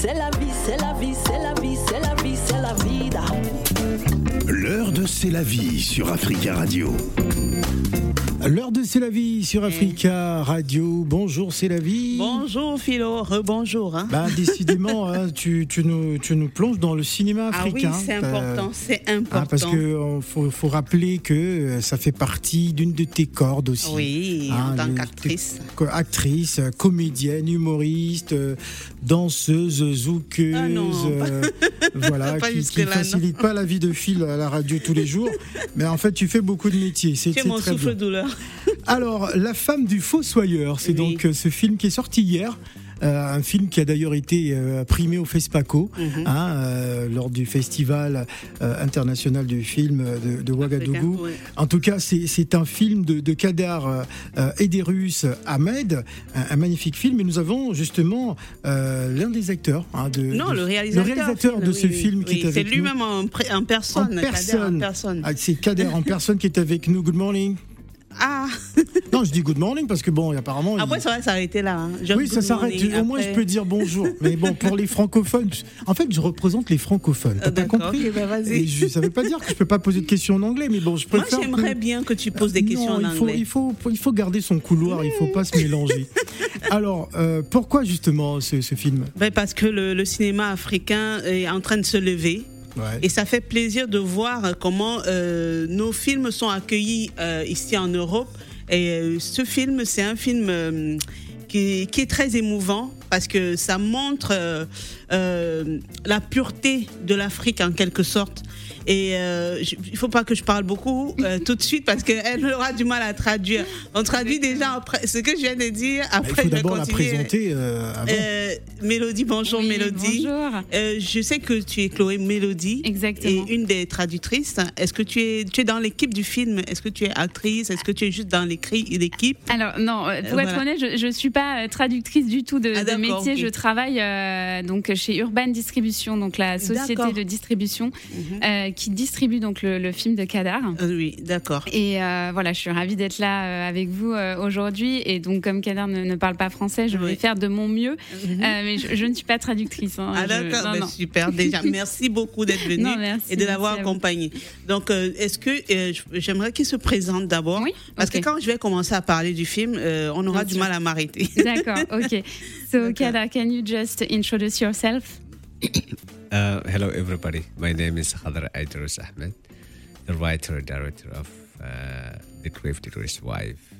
c'est la vie, c'est la vie, c'est la vie, c'est la vie, c'est la vida. L'heure de C'est la vie sur Africa Radio. L'heure de C'est la vie sur Africa Radio. Bonjour, c'est la vie. Bonjour Philo, rebonjour. Hein. Bah, décidément, hein, tu, tu, nous, tu nous plonges dans le cinéma ah oui, africain. c'est Euh, important, c'est important. hein, parce que euh, faut, faut rappeler que euh, ça fait partie d'une de tes cordes aussi. Oui, Hein, en tant le- qu'actrice. Actrice, comédienne, humoriste, danseuse, zoukeuse, Ah non, euh, voilà, pas qui, non. facilite pas la vie de Phil à la radio tous les jours. Mais en fait, tu fais beaucoup de métiers. C'est très bien. souffle-douleur. Alors, La femme du fossoyeur, c'est Oui. donc euh, ce film qui est sorti hier. Euh, un film qui a d'ailleurs été euh, primé au FESPACO Mhm. hein, euh, lors du festival international du film de, de Ouagadougou. Ouais. En tout cas, c'est c'est un film de, de Kader euh, euh, Ederus Ahmed, un, un magnifique film. Et nous avons justement l'un des acteurs hein, de, Non, de- le réalisateur. réalisateur de ce oui, film qui oui, est avec C'est nous. lui-même en, en personne. En Kader personne. En personne. Ah, C'est Kader en personne qui est avec nous. Good morning. Ah, Non, je dis good morning parce que bon, apparemment. il- après, ça va s'arrêter là. hein. Oui, ça s'arrête. Au moins, je peux dire bonjour. Mais bon, pour les francophones, en fait, je représente les francophones. T'as Ah, compris bah, vas-y. Et je, Ça veut pas dire que je peux pas poser de questions en anglais, mais bon, je Moi, préfère. j'aimerais que- bien que tu poses des questions non, en il faut, anglais. il faut, il faut garder son couloir. Il faut pas se mélanger. Alors, euh, pourquoi justement ce, ce film? Ben, parce que le, le cinéma africain est en train de se lever. Et ça fait plaisir de voir comment euh, nos films sont accueillis euh, ici en Europe. Et euh, ce film, c'est un film qui, est très émouvant parce que ça montre la pureté de l'Afrique en quelque sorte. Et euh, il faut pas que je parle beaucoup euh, tout de suite parce qu'elle aura du mal à traduire. On traduit déjà après ce que je viens de dire. Après, il faut je vais d'abord la présenter euh. Euh, Mélodie, bonjour Oui, Mélodie. Bonjour. Euh, je sais que tu es Chloé Mélodie. Exactement. Et une des traductrices. Est-ce que tu es, tu es dans l'équipe du film? Est-ce que tu es actrice? Est-ce que tu es juste dans l'écrit l'équipe? Alors non, pour Euh, être voilà. honnête, je, je suis pas traductrice du tout de, Ah, de métier. Je travaille euh, donc chez Urban Distribution, donc la société de distribution euh, qui distribue donc le, le film de Kadar. Euh, Oui, d'accord. Et euh, voilà, je suis ravie d'être là euh, avec vous euh, aujourd'hui. Et donc, comme Kadar ne, ne parle pas français, je vais faire de mon mieux. Mhm. Mais je, je ne suis pas traductrice. hein. Ah d'accord, Ben, super déjà. Merci beaucoup d'être venu et de l'avoir accompagné. Donc, est-ce que j'aimerais qu'il se présente d'abord? Oui, Parce que quand je vais commencer à parler du film, on aura Bien du sûr. mal à m'arrêter. D'accord, ok. So. Kadar, can you just introduce yourself? Uh, hello, everybody. My name is Khadr Aidrus Ahmed, the writer director of uh, The Crafter's Wife.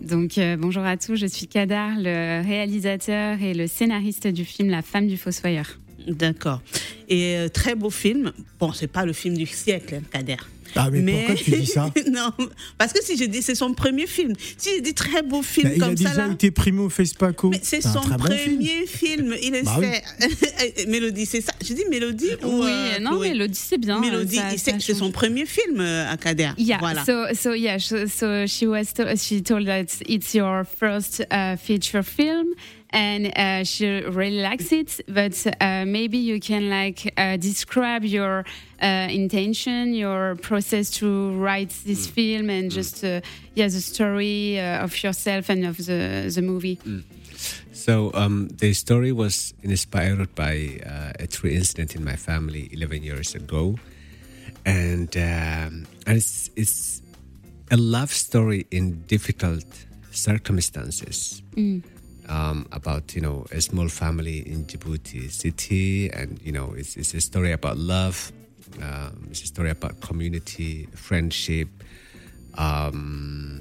Donc euh, bonjour à tous, je suis Kadar, le réalisateur et le scénariste du film La femme du fossoyeur. D'accord. Et euh, très beau film. Bon, c'est pas le film du siècle, hein, Kader. Ah, mais, pourquoi tu dis ça non, parce que si je dis c'est son premier film, si je dis très beau film Bah, Il a comme ça déjà là, été primé au FESPACO. mais c'est son très bon film. premier film. Il le Bah oui. sait. Mélodie, c'est ça. Je dis Mélodie ou oui, euh, non, Chloé Mélodie, c'est bien. Mélodie, ça- il sait ça que c'est son premier film euh, à Kader. Yeah, Voilà. so so yeah, so, so she was to, she told that it's your first uh, feature film, and uh, she really likes it. But uh, maybe you can like uh, describe your uh, intention, your process to write this film, and just uh, yeah, the story uh, of yourself and of the the movie. So um, the story was inspired by uh, a true incident in my family 11 years ago, and um, and it's, it's a love story in difficult circumstances. Um, about you know a small family in Djibouti city, and you know it's, it's a story about love. Um, it's a story about community, friendship, um,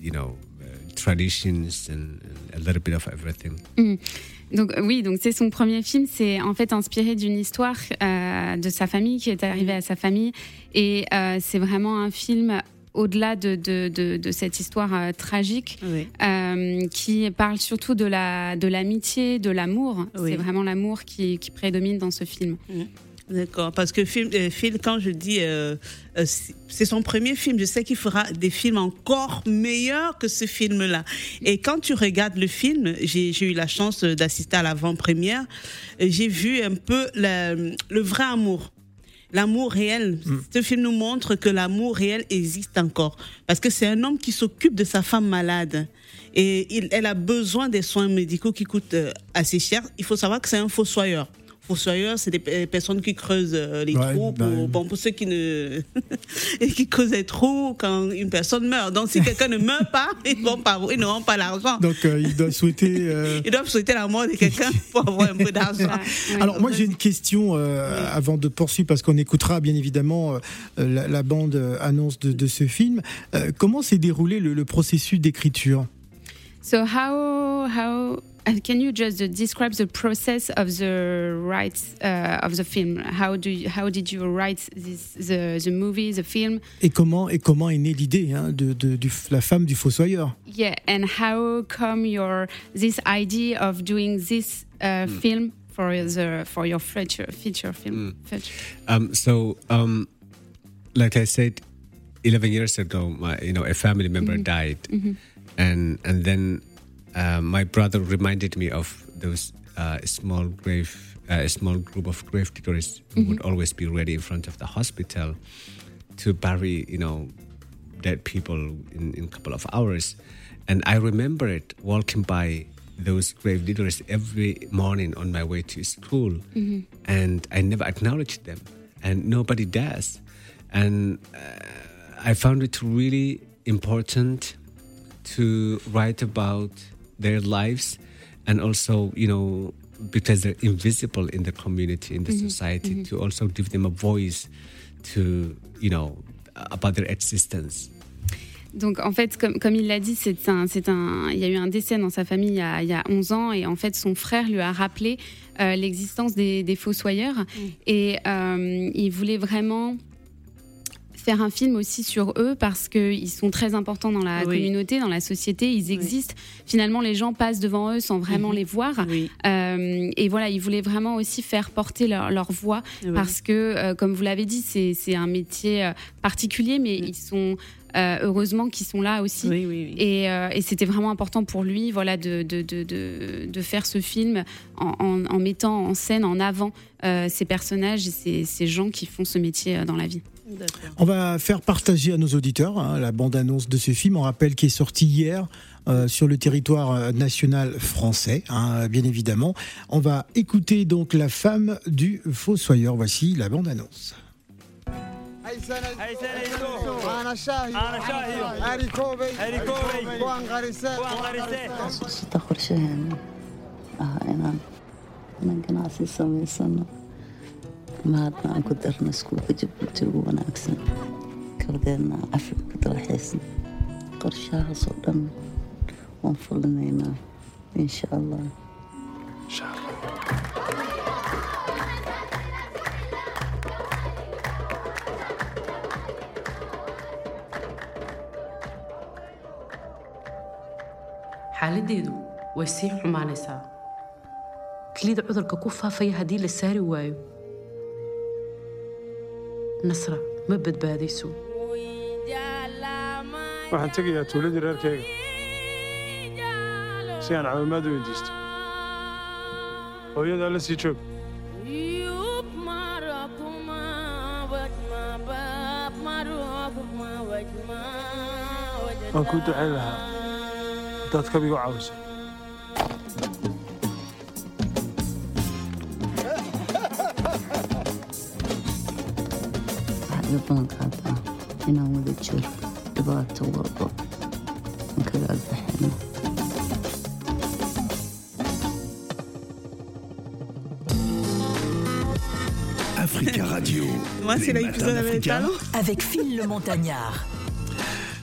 you know, uh, traditions, and, and a little bit of everything. Donc euh, oui, donc c'est son premier film. C'est en fait inspiré d'une histoire euh, de sa famille qui est arrivée à sa famille, et euh, c'est vraiment un film au-delà de, de, de, de cette histoire euh, tragique Oui. euh, qui parle surtout de la de l'amitié, de l'amour. Oui. C'est vraiment l'amour qui, qui prédomine dans ce film. D'accord, parce que film, euh, Phil, quand je dis euh, euh, c'est son premier film, je sais qu'il fera des films encore meilleurs que ce film-là. Et quand tu regardes le film, j'ai eu la chance d'assister à l'avant-première, j'ai vu un peu la- le vrai amour. L'amour réel. Ce film nous montre que l'amour réel existe encore. Parce que c'est un homme qui s'occupe de sa femme malade. et il- elle a besoin des soins médicaux qui coûtent euh, assez cher. Il faut savoir que c'est un fossoyeur. Fossoyeur, c'est des pe- personnes qui creusent euh, les Ouais, trous. Pour, bon, pour ceux qui ne et qui creusent les trous quand une personne meurt. Donc, si quelqu'un ne meurt pas, ils vont pas, ils n'auront pas l'argent. Donc euh, il doit souhaiter. euh, Ils doivent souhaiter la mort de quelqu'un pour avoir un peu d'argent. Alors moi j'ai une question euh, avant de poursuivre parce qu'on écoutera bien évidemment euh, la, la bande annonce de, de ce film. Euh, comment s'est déroulé le, le processus d'écriture? So how how can you just uh, describe the process of the rights uh, of the film? How do you, how did you write this the the movie the film? et comment et comment est née l'idée hein, de, de- du- la femme du fossoyeur Yeah, and how come your this idea of doing this uh, film for the for your future feature film? Future. Um, so, um, like I said, eleven years ago, my you know a family member died, and and then uh, my brother reminded me of those uh, small grave, uh, a small group of grave diggers who would always be ready in front of the hospital to bury, you know, dead people in in a couple of hours, and I remember it walking by those grave diggers every morning on my way to school, and I never acknowledged them, and nobody does, and uh, I found it really important to write about their lives, and also you know because they're invisible in the community in the society to also give them a voice to you know about their existence. Donc en fait, comme, comme il l'a dit, c'est un, c'est un, il y a eu un décès dans sa famille il y a, il y a 11 ans et en fait son frère lui a rappelé euh, l'existence des, des fossoyeurs. Et euh, il voulait vraiment faire un film aussi sur eux parce qu'ils sont très importants dans la Oui. communauté, dans la société, ils existent. Finalement, les gens passent devant eux sans vraiment Mhm. les voir. Oui. Euh, et voilà, il voulait vraiment aussi faire porter leur, leur voix parce que, euh, comme vous l'avez dit, c'est un métier euh, particulier, mais ils sont euh, heureusement qu'ils sont là aussi. Oui, oui, oui. Et, euh, et c'était vraiment important pour lui, voilà, de, de, de, de, de faire ce film en, en, en mettant en scène, en avant euh, ces personnages et ces, ces gens qui font ce métier dans la vie. On va faire partager à nos auditeurs hein, la bande-annonce de ce film. On rappelle qu'il est sorti hier euh, sur le territoire euh, national français, hein, bien évidemment. On va écouter donc la femme du fossoyeur. Voici la bande-annonce. أنا شاهي أنا شاهي أري كوبي أري كوبي وان غريسة xasuusta qorshaheena ah inaan inaan ganacsi samaysano mahadna aan ku darno iskuulka jabuuti ugu wanaagsan kaldeedna afrika ka dalxiisna qorshahaasoo dhan waan fulinaynaa insha allah xaaladdeedu way sii xumaanaysaa kelida cudurka ku faafaya haddii la saari waayo nasra ma badbaadayso waxaan tegayaa tuuladii reerkayga si aan caawimaad u weydiisto hooyadaa la sii joog waan kuu ducayn lahaa haddaad kabigu caawiso Africa Radio. Moi, c'est Les l'épisode. Avec Phil le Montagnard.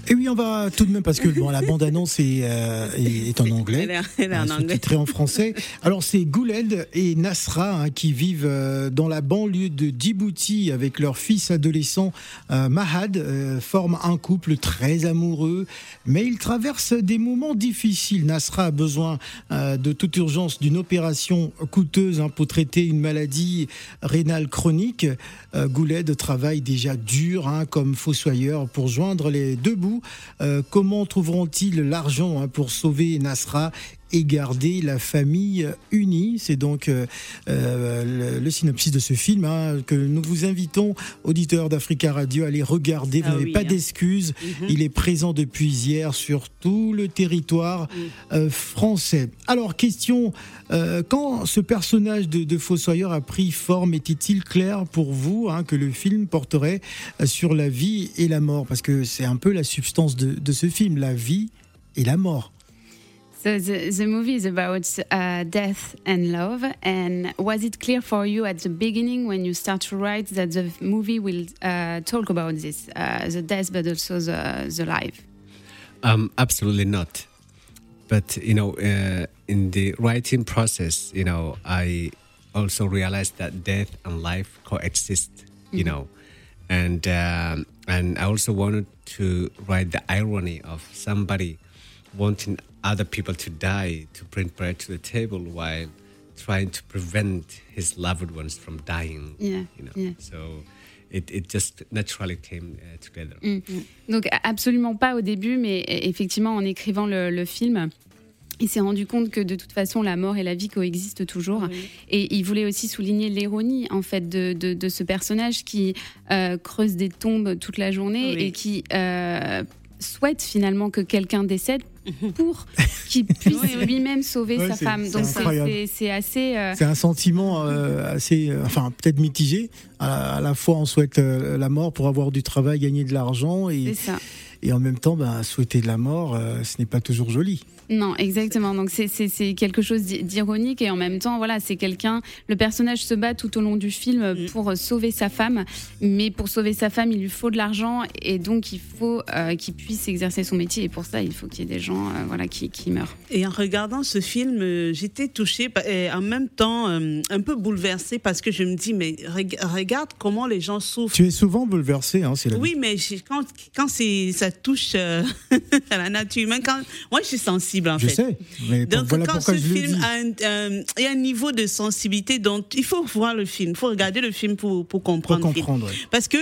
Et oui, on va tout de même, parce que bon, la bande-annonce est, euh, est, est en anglais. Elle est, elle est en hein, anglais. sous-titré en français. Alors c'est Gouled et Nasra hein, qui vivent euh, dans la banlieue de Djibouti avec leur fils adolescent euh, Mahad, euh, forment un couple très amoureux, mais ils traversent des moments difficiles. Nasra a besoin euh, de toute urgence d'une opération coûteuse hein, pour traiter une maladie rénale chronique. Euh, Gouled travaille déjà dur hein, comme fossoyeur pour joindre les deux bouts. Euh, comment trouveront-ils l'argent hein, pour sauver Nasra et garder la famille unie. C'est donc euh, euh, le, le synopsis de ce film hein, que nous vous invitons, auditeurs d'Africa Radio, à aller regarder. Vous Ah n'avez oui, pas hein. d'excuses. Mhm. Il est présent depuis hier sur tout le territoire euh, français. Alors, question, euh, quand ce personnage de, de Fossoyeur a pris forme, était-il clair pour vous hein, que le film porterait sur la vie et la mort? Parce que c'est un peu la substance de, de ce film, la vie et la mort. So the, the movie is about uh, death and love. And was it clear for you at the beginning when you start to write that the movie will uh, talk about this, uh, the death, but also the, the life? Um, absolutely not. But you know, uh, in the writing process, you know, I also realized that death and life coexist. You Mhm. know, and um, and I also wanted to write the irony of somebody wanting other people to die to bring bread to the table while trying to prevent his loved ones from dying. Yeah, You know, yeah. so it it just naturally came together. Mm. Donc absolument pas au début, mais e- effectivement en écrivant le, le film. Il s'est rendu compte que de toute façon la mort et la vie coexistent toujours et il voulait aussi souligner l'ironie en fait de, de, de ce personnage qui euh, creuse des tombes toute la journée Oui. et qui euh, souhaite finalement que quelqu'un décède pour qu'il puisse Oui, oui. lui-même sauver Ouais, sa femme. c'est Donc c'est- assez euh, C'est un sentiment euh, assez, euh, enfin peut-être mitigé. À, à la fois, on souhaite euh, la mort pour avoir du travail, gagner de l'argent, et, et en même temps, ben, souhaiter de la mort, euh, ce n'est pas toujours joli. Non, exactement. Donc c'est- c'est c'est quelque chose d'i- d'ironique et en même temps, voilà, c'est quelqu'un. Le personnage se bat tout au long du film Mm. pour euh, sauver sa femme, mais pour sauver sa femme, il lui faut de l'argent et donc il faut euh, qu'il puisse exercer son métier et pour ça, il faut qu'il y ait des gens, euh, voilà, qui, qui meurent. Et en regardant ce film, euh, j'étais touchée et en même temps un peu bouleversée parce que je me dis, mais reg- regarde comment les gens souffrent. Tu es souvent bouleversé, hein, c'est la vie. Oui, mais quand, quand ça touche euh, à la nature humaine, quand, moi je suis sensible en Je fait. sais, mais Donc, voilà quand ce film a un, y a un niveau de sensibilité, donc il faut voir le film, il faut regarder le film pour, pour Pour comprendre. film. ouais. Parce que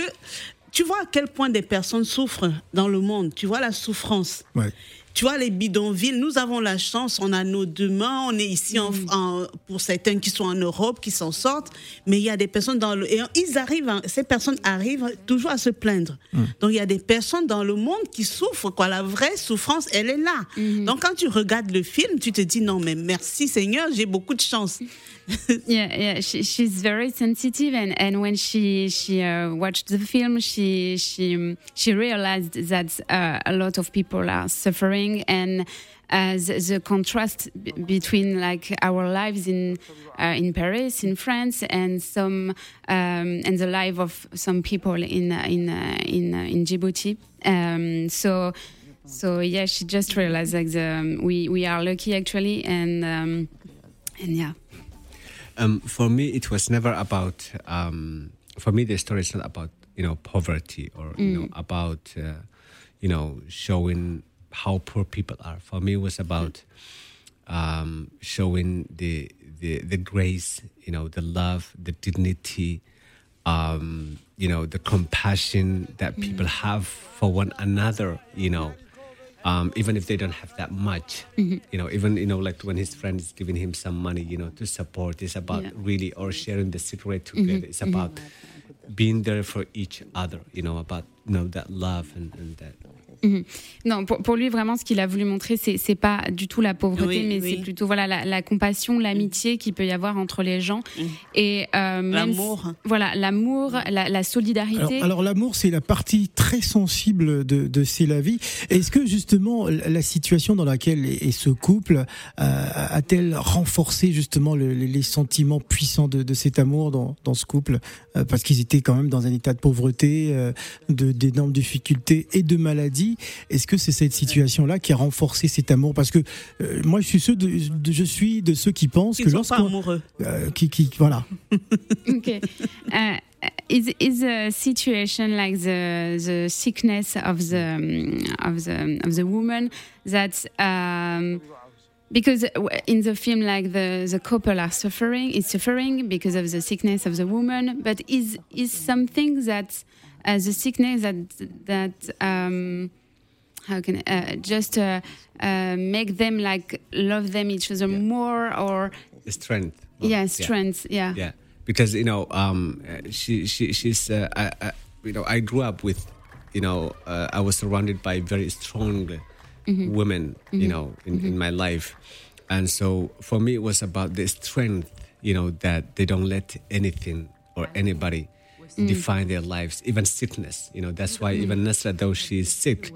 tu vois à quel point des personnes souffrent dans le monde, tu vois la souffrance. Ouais. Tu vois, les bidonvilles, nous avons la chance, on a nos deux mains, on est ici en, en- pour certains qui sont en Europe, qui s'en sortent, mais il y a des personnes dans le... Et ils arrivent, hein, ces personnes arrivent toujours à se plaindre. Donc il y a des personnes dans le monde qui souffrent, quoi. La vraie souffrance, elle est là. Donc quand tu regardes le film, tu te dis, non, mais merci Seigneur, j'ai beaucoup de chance. Yeah, yeah. She, she's very sensitive, and, and when she she uh, watched the film, she she she realized that uh, a lot of people are suffering, and uh, the, the contrast between like our lives in uh, in Paris, in France, and some um, and the life of some people in uh, in uh, in in Djibouti. Um, so. So yeah, she just realized like the, we we are lucky actually, and um, and yeah. Um, for me, it was never about. Um, for me, the story is not about you know poverty or you know about uh, you know showing how poor people are. For me, it was about um, showing the, the the grace, you know, the love, the dignity, um, you know, the compassion that people have for one another. You know, um, even if they don't have that much, mm-hmm. you know, even you know, like when his friend is giving him some money, you know, to support. It's about Yeah. really or sharing the cigarette mm-hmm. together. It's mm-hmm. about being there for each other. You know, about you know that love and, and that. Mhm. Non, pour, pour lui, vraiment, ce qu'il a voulu montrer, c'est c'est pas du tout la pauvreté, Oui, mais oui. c'est plutôt voilà la, la compassion, l'amitié qu'il peut y avoir entre les gens et euh, L'amour. si- voilà, l'amour, la, la solidarité. Alors, alors, l'amour, c'est la partie très sensible de, de C'est la vie. Est-ce que justement la situation dans laquelle est, est ce couple euh, a-t-elle renforcé justement le- les, les sentiments puissants de, de cet amour dans, dans ce couple? Euh, Parce qu'ils étaient quand même dans un état de pauvreté, euh, de d'énormes difficultés et de Est-ce que c'est cette situation-là qui a renforcé cet amour? Parce que euh, moi, je suis, ceux de, de- je suis de ceux qui pensent Ils que ne sont pas lorsqu'on amoureux. euh, qui, qui voilà okay. Uh, is is a situation like the the sickness of the um, of the of the woman that um, because in the film like the the couple are suffering is suffering because of the sickness of the woman but is is something that uh, the sickness that that um, how can uh, just uh, uh, make them like love them each other more or strength. yeah strength yeah Yeah, because you know, um, uh, she she she's uh, I, I, you know I grew up with, you know, uh, I was surrounded by very strong Mhm. women, you Mhm. know, in, in my life, and so for me it was about the strength, you know, that they don't let anything or anybody Mm. define their lives, even sickness. You know, that's why Mm. even Nasra, though she is sick.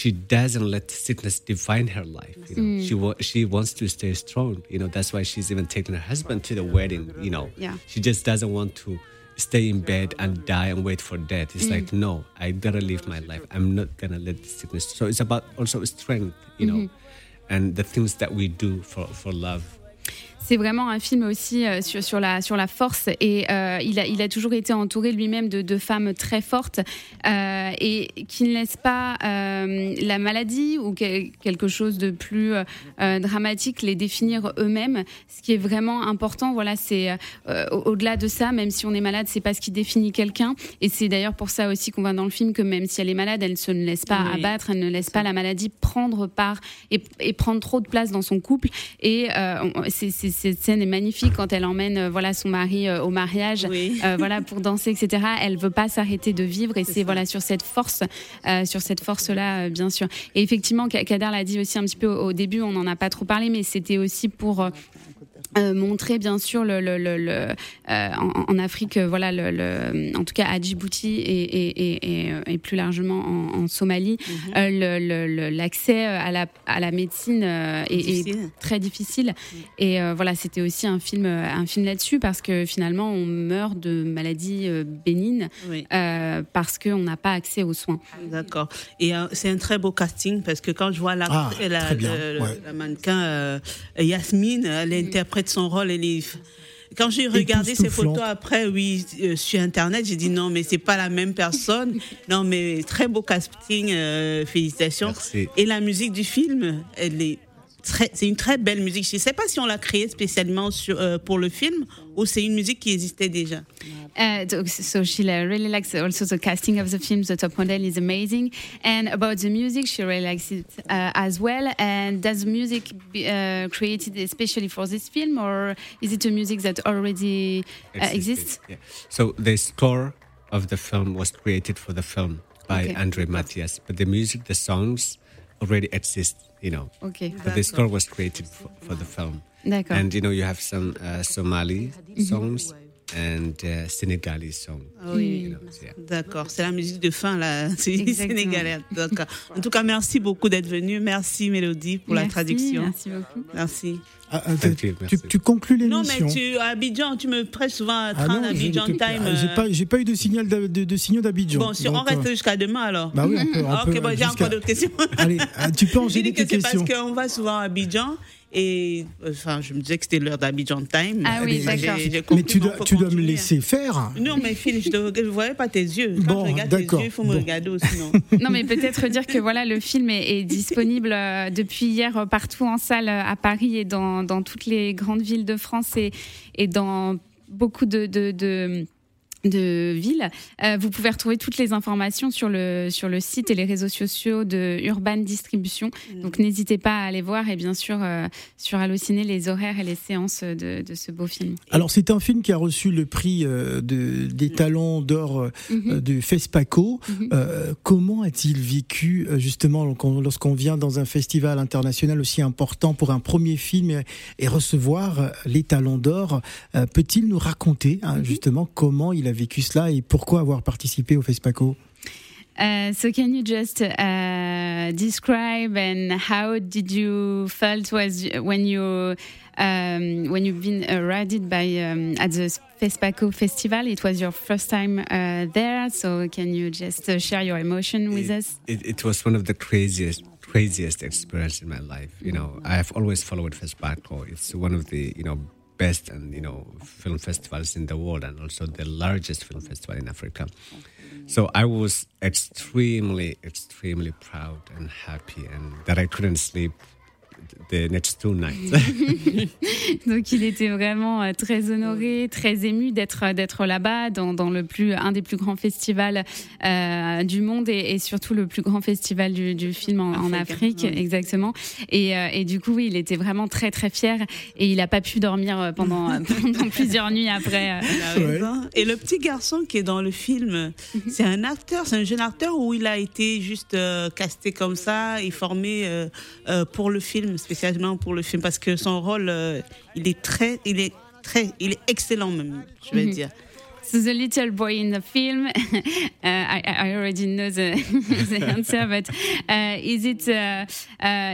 She doesn't let sickness define her life. You know, Mm. she wa- she wants to stay strong. You know, that's why she's even taking her husband to the wedding. You know, Yeah. she just doesn't want to stay in bed and die and wait for death. It's Mm. like, no, I gotta live my life. I'm not gonna let the sickness. So it's about also strength, you know, Mhm. and the things that we do for, for love. C'est vraiment un film aussi euh, sur, sur, la, sur la force et euh, il, a, il a toujours été entouré lui-même de, de femmes très fortes euh, et qui ne laissent pas la maladie ou que- quelque chose de plus dramatique les définir eux-mêmes. Ce qui est vraiment important, voilà, c'est au- au-delà de ça, même si on est malade, c'est pas ce qui définit quelqu'un. Et c'est d'ailleurs pour ça aussi qu'on voit dans le film que même si elle est malade, elle se ne laisse pas Oui. abattre, elle ne laisse pas la maladie prendre part et, et prendre trop de place dans son couple. Et c'est- cette scène est magnifique quand elle emmène euh, voilà son mari euh, au mariage, euh, voilà pour danser, etc. Elle veut pas s'arrêter de vivre et c'est voilà sur cette force, sur cette force là, bien sûr. Et effectivement, Ka- Kader l'a dit aussi un petit peu au, au début, on n'en a pas trop parlé, mais c'était aussi pour euh, montrer bien sûr le, le- le- le, euh, en, en Afrique, euh, voilà, le, le- en tout cas à Djibouti et, et, et, et, euh, et plus largement en, en Somalie, euh, le- le- le- l'accès à la, à la médecine euh, est, très difficile. Et euh, voilà, c'était aussi un film, un film là-dessus parce que finalement on meurt de maladies euh, bénignes Oui. euh, parce qu'on n'a pas accès aux soins. D'accord. Et euh, c'est un très beau casting parce que quand je vois la, Ah, la, ouais. la mannequin euh, Yasmine, elle interprète son rôle, elle est. Quand j'ai regardé ces photos après, oui, euh, sur internet, j'ai dit non, mais c'est pas la même personne. non, mais très beau casting, euh, félicitations. Merci. Et la musique du film, elle est c'est une très belle musique. Je sais pas si on l'a créée spécialement sur, euh, pour le film ou c'est une musique qui existait déjà. Uh, so- she really likes also the casting of the film. The top model is amazing, and about the music, she really likes it uh, as well. And does the music be, uh, created especially for this film, or is it a music that already uh, exists? Yeah. So the score of the film was created for the film by Okay. Andre Matthias, but the music, the songs already exist, you know. Okay. But the score was created for, for the film. D'accord. And you know, you have some uh, Somali Mhm. songs and uh, Senegalese songs. Ah Oui, You know, so, yeah. d'accord. C'est la musique de fin, là. C'est sénégalais. D'accord. En tout cas, merci beaucoup d'être venu. Merci, Mélodie, pour la traduction. merci beaucoup. Merci. Ah, ah, tu, tu- tu conclus Non, l'émission. mais tu, à Abidjan, tu me prêtes souvent à Ah train non, j'ai- d'Abidjan Time. ah, J'ai pas, pas eu de signal de, de signaux d'Abidjan. Bon, si on reste euh, jusqu'à demain alors. Bah oui, on peut- on Ah, peut, ok, bon, j'ai encore d'autres questions. Allez, ah, tu peux enchaîner tes c'est parce questions. qu'on va souvent à Abidjan et enfin, je me disais que c'était l'heure d'Abidjan Time. Ah oui, d'accord. Mais tu dois, tu dois me laisser faire. Non, mais Phil, je ne voyais pas tes yeux. Quand Bon, je regarde tes d'accord. yeux, il faut me Bon. regarder aussi, non Non, mais peut-être dire que voilà, le film est, est disponible euh, depuis hier euh, partout en salle euh, à Paris et dans, dans toutes les grandes villes de France et, et dans beaucoup de, de, de- de villes. Euh, vous pouvez retrouver toutes les informations sur le, sur le site et les réseaux sociaux de Urban Distribution. Donc n'hésitez pas à aller voir et bien sûr euh, sur Allociné les horaires et les séances de, de ce beau film. Alors, c'est un film qui a reçu le prix euh, de, des talents d'or euh, Mhm. de FESPACO. Mhm. Euh, comment a-t-il vécu, justement, lorsqu'on vient dans un festival international aussi important pour un premier film et, et recevoir les talents d'or Euh, Peut-il nous raconter, hein, Mhm. justement, comment il a vécu cela et pourquoi avoir participé au FESPACO? Uh, so can you just uh, describe and how did you felt was when you um, when you've been awarded by um, at the FESPACO festival? It was your first time uh, there, so can you just uh, share your emotion with us? It, it was one of the craziest, craziest experience in my life. You know, I have always followed FESPACO. It's one of the, you know, best and, you know, film festivals in the world and also the largest film festival in Africa. So I was extremely, extremely proud and happy and that I couldn't sleep the next two nights. Donc il était vraiment euh, très honoré, très ému d'être d'être là-bas dans, dans, le plus un des plus grands festivals euh, du monde et, et, surtout le plus grand festival du, du film en, en Afrique, oui. exactement. Et, euh, et, du coup, oui, il était vraiment très très fier et il n'a pas pu dormir euh, pendant, pendant plusieurs nuits après. Ouais. Et le petit garçon qui est dans le film, c'est un acteur, c'est un jeune acteur où il a été juste euh, casté comme ça et formé pour le film, spécialement pour le film, parce que son rôle, il est très, il est très, il est excellent même, je vais mm -hmm. dire. So the little boy in the film, uh, I, I, already know the, the answer, but uh, is it uh,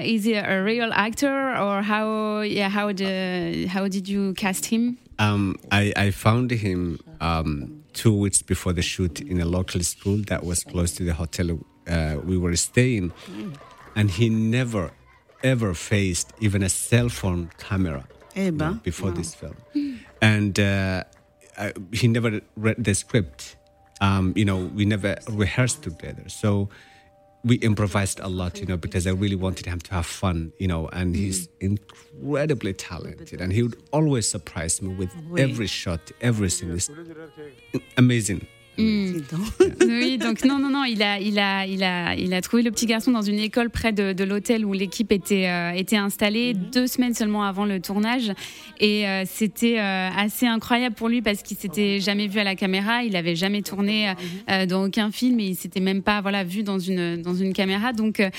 is he a real actor or how? Yeah, how the how did you cast him? Um, I, I found him um, two weeks before the shoot in a local school that was close to the hotel uh, we were staying, and he never ever faced even a cell phone camera eh ben. before wow. this film, and uh, I, he never read the script. Um, you know, we never rehearsed together, so we improvised a lot. You know, because I really wanted him to have fun. You know, and he's incredibly talented, and he would always surprise me with every shot, everything. Is amazing. Mm. oui, donc non, non, non, il a, il a, il a, il a trouvé le petit garçon dans une école près de, de l'hôtel où l'équipe était, euh, était installée deux semaines seulement avant le tournage. Et euh, c'était euh, assez incroyable pour lui parce qu'il s'était jamais vu à la caméra, il avait jamais tourné euh, dans aucun film et il s'était même pas, voilà, vu dans une, dans une caméra. Donc, euh,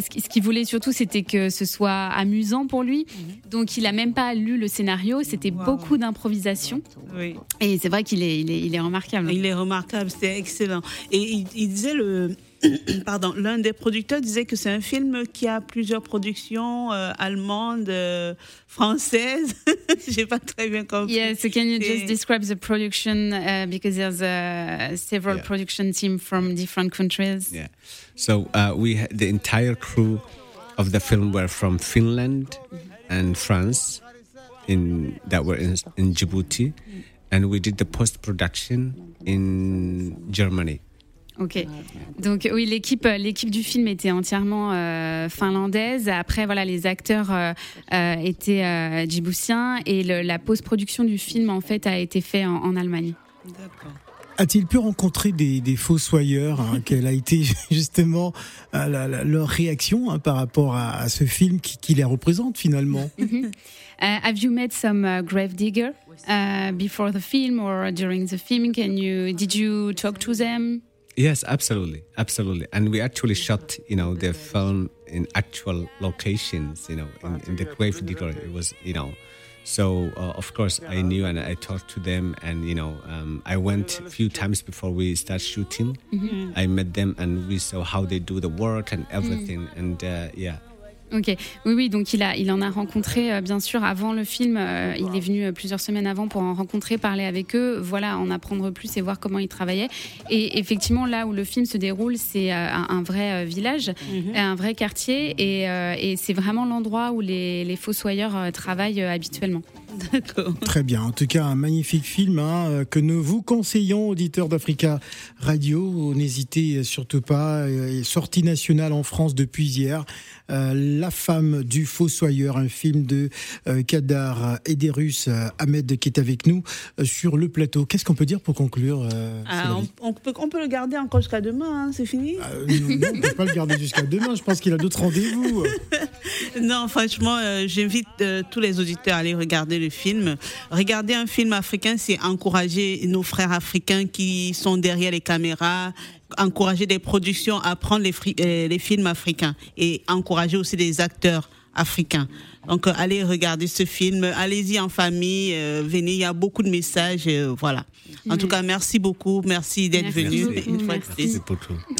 ce qu'il voulait surtout, c'était que ce soit amusant pour lui. Donc, il a même pas lu le scénario. C'était beaucoup d'improvisation. Oui. Et c'est vrai qu'il est, il est, il est remarquable. Il est remarquable, c'est excellent. Et il, il disait le. Pardon, l'un des producteurs disait que c'est un film qui a plusieurs productions euh, allemandes, euh, françaises. J'ai pas très bien compris. Yeah, so can you just describe the production uh, because there's uh, several Yeah. production team from different countries? Yeah. So uh, we had the entire crew of the film were from Finland and France, in that were in, in Djibouti, and we did the post production in Germany. Ok. Donc oui, l'équipe, l'équipe du film était entièrement euh, finlandaise. Après, voilà, les acteurs euh, euh, étaient euh, djiboutiens et le- la post-production du film en fait a été fait en, en Allemagne. D'accord. A-t-il pu rencontrer des, des fossoyeurs hein, Quelle a été justement euh, la- la- leur réaction hein, par rapport à, à ce film qui, qui les représente finalement? have you met some uh, grave digger uh, before the film or during the film? Can you did you talk to them? Yes, absolutely, absolutely. And we actually shot, you know, the film in actual locations, you know, in, in the grave digger. It was, you know, so uh, of course I knew and I talked to them, and you know, um, I went a few times before we start shooting. Mhm. I met them and we saw how they do the work and everything, and uh, yeah. Ok, oui, oui, donc il, a, il en a rencontré, euh, bien sûr, avant le film. euh, il est venu euh, plusieurs semaines avant pour en rencontrer, parler avec eux, voilà, en apprendre plus et voir comment ils travaillaient. Et effectivement, là où le film se déroule, c'est euh, un, un vrai euh, village, Mhm. un vrai quartier, et, euh, et c'est vraiment l'endroit où les, les fossoyeurs euh, travaillent euh, habituellement. D'accord. Très bien, en tout cas un magnifique film hein, que nous vous conseillons, auditeurs d'Africa Radio. N'hésitez surtout pas, sortie nationale en France depuis hier. La femme du fossoyeur, un film de euh, Kadar Ederus euh, Ahmed qui est avec nous euh, sur le plateau. Qu'est-ce qu'on peut dire pour conclure Ah, on, on peut, on peut le garder encore jusqu'à demain, hein, c'est fini Euh, non, non, on ne peut pas le garder jusqu'à demain. Je pense qu'il a d'autres rendez-vous. Non, franchement, euh, j'invite euh, tous les auditeurs à aller regarder le film. Regarder un film africain, c'est encourager nos frères africains qui sont derrière les caméras, encourager des productions à prendre les, euh, les films africains et encourager aussi des acteurs africains. Donc, euh, allez regarder ce film, allez-y en famille, euh, venez, il y a beaucoup de messages, euh, voilà. En tout cas, merci beaucoup, merci d'être Merci venu. merci.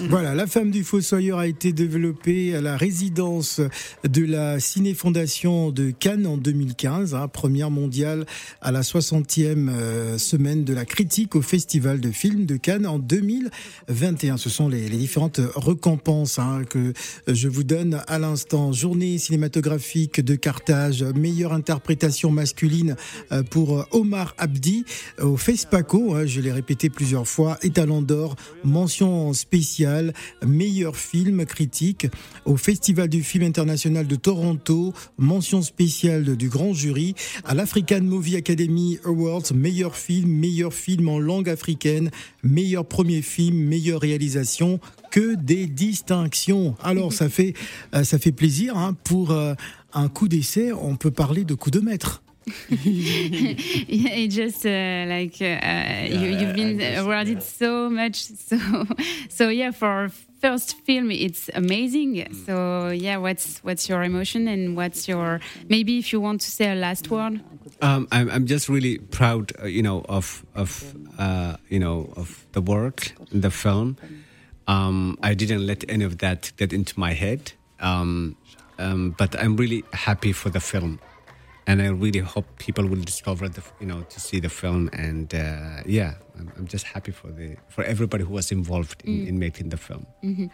Voilà, La femme du fossoyeur a été développée à la résidence de la Ciné Fondation de Cannes en 2015, hein, première mondiale à la 60e euh, semaine de la critique au Festival de films de Cannes en 2021. Ce sont les, les différentes récompenses hein, que je vous donne à l'instant. Journée cinématographique de Caracas Meilleure interprétation masculine euh, pour euh, Omar Abdi au FESPACO, hein, je l'ai répété plusieurs fois, étalon d'or, mention spéciale, meilleur film critique au Festival du film international de Toronto, mention spéciale du grand jury, à l'African Movie Academy Awards, meilleur film, meilleur film en langue africaine, meilleur premier film, meilleure réalisation, que des distinctions. Alors ça fait euh, ça fait plaisir hein, pour euh, un coup d'essai, on peut parler de coup de maître. yeah, it just uh, like uh, you, you've been awarded so much. So, so yeah, for first film, it's amazing. So yeah, what's what's your emotion and what's your maybe if you want to say a last word? Um, I'm, I'm just really proud, uh, you know, of of uh, you know of the work, the film. Um, I didn't let any of that get into my head, um, um, but I'm really happy for the film, and I really hope people will discover the, you know, to see the film. And uh, yeah, I'm, I'm just happy for the for everybody who was involved in, Mm. in making the film. Mhm.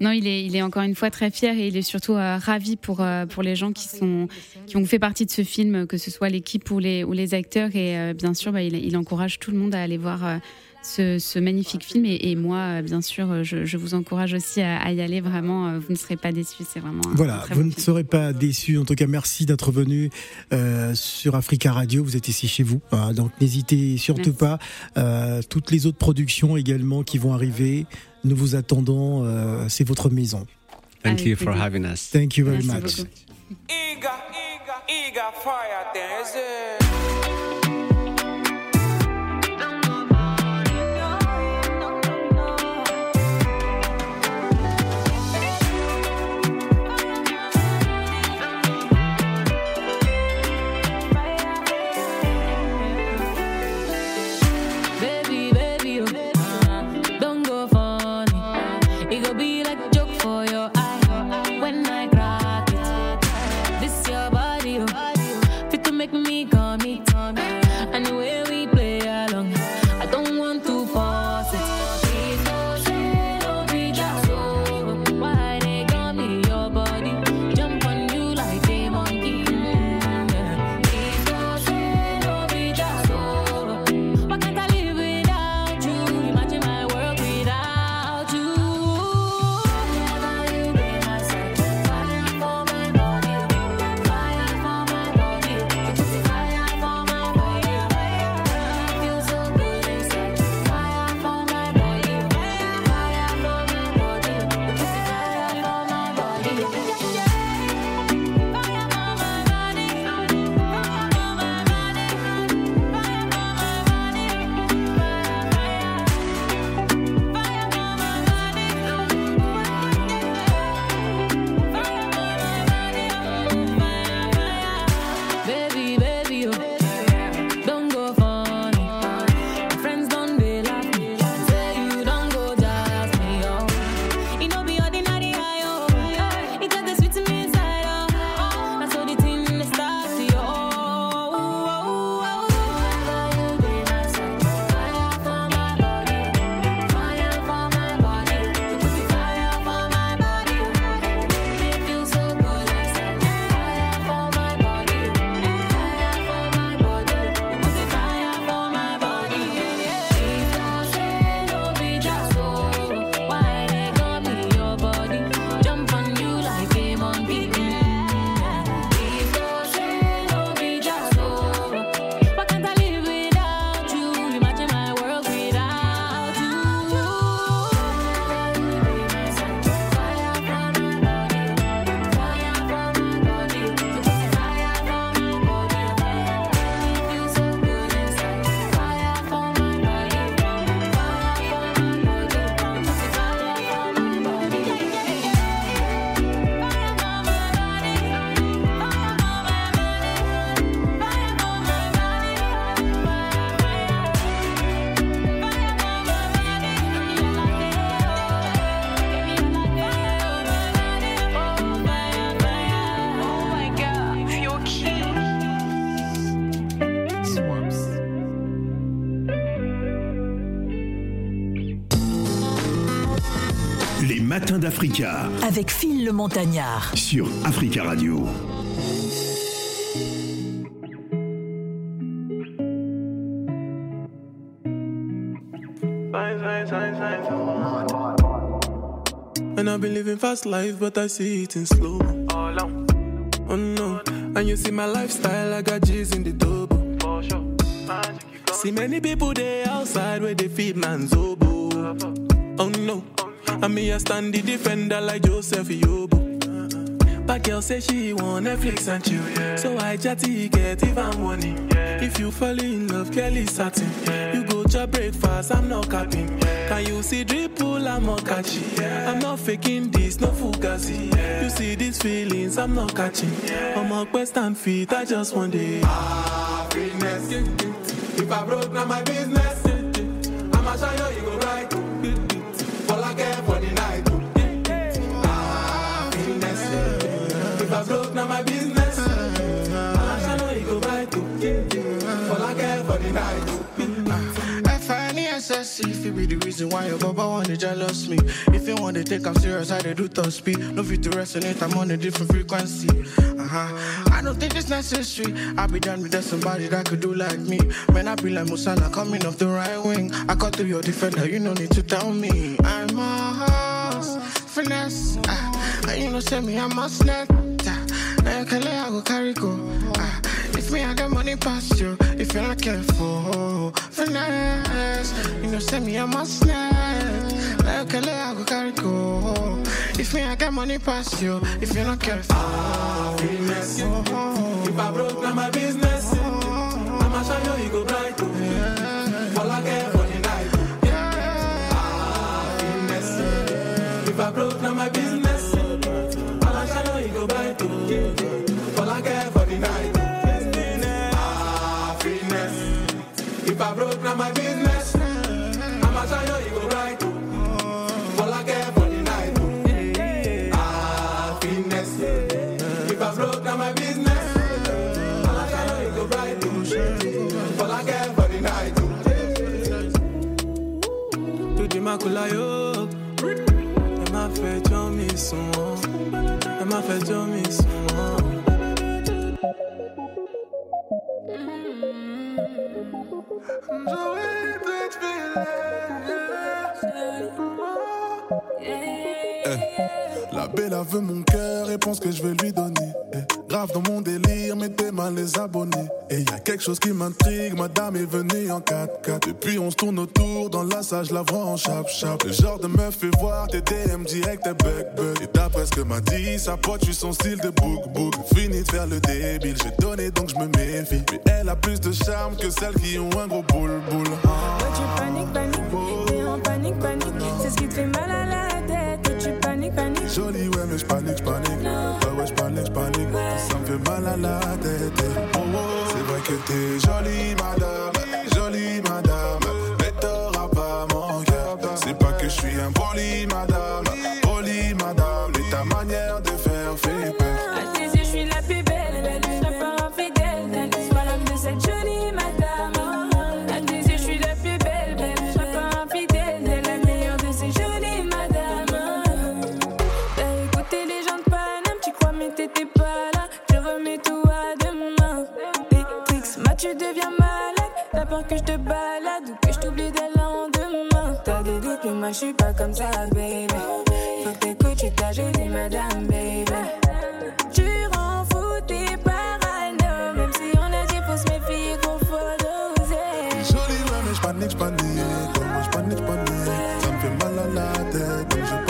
Non, il est, il est encore une fois très fier et il est surtout euh, ravi pour, euh, pour les gens qui, sont, qui ont fait partie de ce film, que ce soit l'équipe ou les, ou les acteurs. Et euh, bien sûr, bah, il, il encourage tout le monde à aller voir ce, ce magnifique film. Et, et moi, euh, bien sûr, euh, je, je vous encourage aussi à, à y aller. Vraiment, euh, vous ne serez pas déçus. C'est vraiment un Voilà, très vous bon ne film. serez pas déçus. En tout cas, merci d'être venu euh, sur Africa Radio. Vous êtes ici chez vous, hein, donc n'hésitez surtout Merci. pas. Euh, toutes les autres productions également qui vont arriver, nous vous attendons. euh, C'est votre maison. Thank you for having us. Thank you very Merci much. Africa. Avec Phil le Montagnard. Sur Africa Radio. And I've been living fast life, but I see it in slow. Oh no, and you see my lifestyle, I got G's in the double. See many people there outside where they feed man's oboe. Oh no. And me I stand the defender like Joseph Yobo. But girl say she want Netflix and chill, yeah. So I chatty get even money. If you fall in love, Kelly satin. You go to breakfast, I'm not capping. Can you see dripple, I'm not catchy. I'm not faking this, no fugazi. You see these feelings, I'm not catching. I'm a quest and feet, I just want it. Ah, Happiness. If I broke, now my business. I'ma show you, Now my business. You, you I night. F-I-N-E-S-S-E If it be the reason why your baba wanna jealous me If you want to take I'm serious, I do top speed No fit to resonate, I'm on a different frequency uh-huh. I don't think it's necessary I be done with that somebody that could do like me Man, I be like Musala coming off the right wing I cut through your defender, you no need to tell me I'm a horse, finesse ah. And you know say me, I'm a snap ah. Now you can lay, I go carry go ah. If me, I got money past you If you're not careful, finesse You know say me, a snap Now you can lay, I go carry go If me, I got money past you If you're not careful Happiness. If I broke, now my business. I'ma show you, you go bright. Kó láyò. ẹ má fẹjọ́ mi sùn wọ́n ẹ má fẹjọ́ mi sùn wọ́n. Eh, La belle a veut mon cœur et pense que je vais lui donner. Grave dans mon délire, mettez mal les abonnés. Et y a quelque chose qui m'intrigue, madame est venue en 4x4. Depuis on se tourne autour, dans la salle je la vois en chap chap. Le genre de meuf fait voir tes DM direct tes bug bug. Et d'après ce que m'a dit, sa pote, suis son style de book book. Fini de faire le débile, j'ai donné donc je me méfie. Mais elle a plus de charme que celles qui ont un gros boule boule. Ouais, tu paniques, paniques, t'es en panique, panique. C'est ce qui te fait mal à la Jolie, ouais, mais je panique. Ouais, ouais, je panique. Ça me fait mal à la tête. Oh, oh. C'est vrai que t'es jolie, madame. Jolie, madame. Mais t'auras pas mon cœur. C'est pas que je suis impoli, madame. Poli, madame. Mais ta manière de faire fait moi je suis pas comme ça, baby. Faut que t'écoutes, je suis ta jolie madame, baby. Tu rends fou, t'es parano. Même si on a dit faut se méfier qu'on faut. Jolie, je panique, je panique. Je. Ça me fait mal à la tête.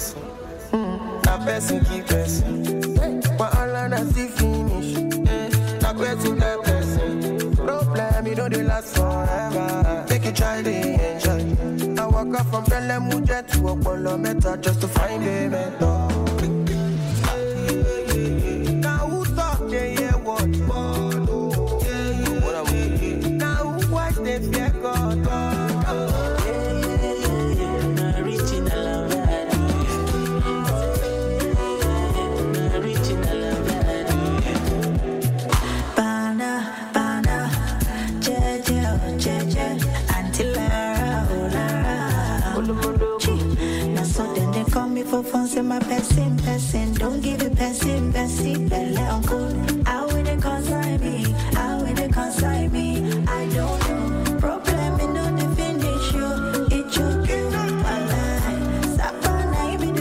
person. Mm. Now person keep person. But all I see finish. Eh, now question that person. Problem, you know they last forever. Make you try the enjoy. I walk up from Pelham, jet to Opolo, Meta, just to find a mentor.